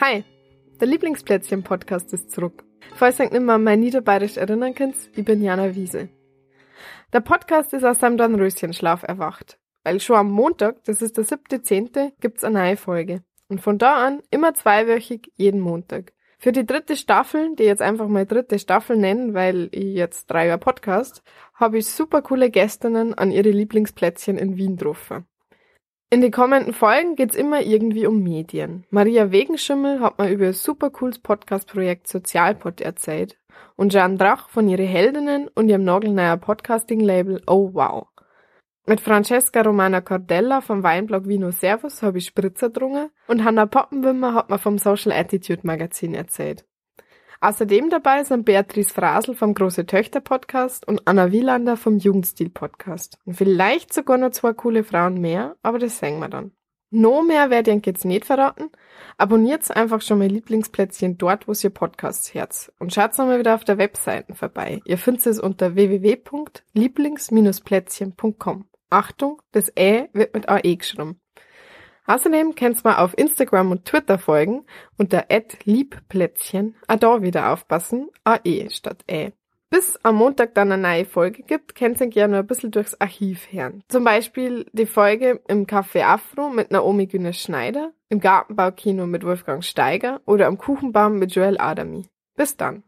Hi, der Lieblingsplätzchen-Podcast ist zurück. Falls ihr nicht mehr an mein Niederbayerisch erinnern könnt, ich bin Jana Wiese. Der Podcast ist aus seinem Dornröschenschlaf erwacht, weil schon am Montag, das ist der 7.10., gibt's eine neue Folge. Und von da an immer zweiwöchig jeden Montag. Für die dritte Staffel, die jetzt einfach mal dritte Staffel nennen, weil ich jetzt drei Jahre Podcast, habe ich super coole Gästinnen an ihre Lieblingsplätzchen in Wien getroffen. In den kommenden Folgen geht's immer irgendwie um Medien. Maria Wegenschimmel hat mal über ein super cooles Podcast-Projekt Sozialpod erzählt und Jan Drach von ihre Heldinnen und ihrem nagelneuer Podcasting-Label Oh Wow. Mit Francesca Romana Cordella vom Weinblog Vino Servus habe ich Spritzer drungen und Hanna Poppenwimmer hat mir vom Social Attitude Magazin erzählt. Außerdem dabei sind Beatrice Frasel vom Große Töchter Podcast und Anna Wielander vom Jugendstil Podcast. Und vielleicht sogar noch zwei coole Frauen mehr, aber das sehen wir dann. No mehr werde ich jetzt nicht verraten. Abonniert einfach schon mein Lieblingsplätzchen dort, wo ihr Podcasts herz. Und schaut mal wieder auf der Webseite vorbei. Ihr findet es unter www.lieblings-plätzchen.com. Achtung, das Ä wird mit AE geschrieben. Außerdem kannst du mal auf Instagram und Twitter folgen unter @liebplätzchen. Da wieder aufpassen, AE statt Ä. Bis am Montag dann eine neue Folge gibt, könnt ihr gerne ein bisschen durchs Archiv hören. Zum Beispiel die Folge im Café Afro mit Naomi Günnes Schneider, im Gartenbaukino mit Wolfgang Steiger oder am Kuchenbaum mit Joel Adami. Bis dann.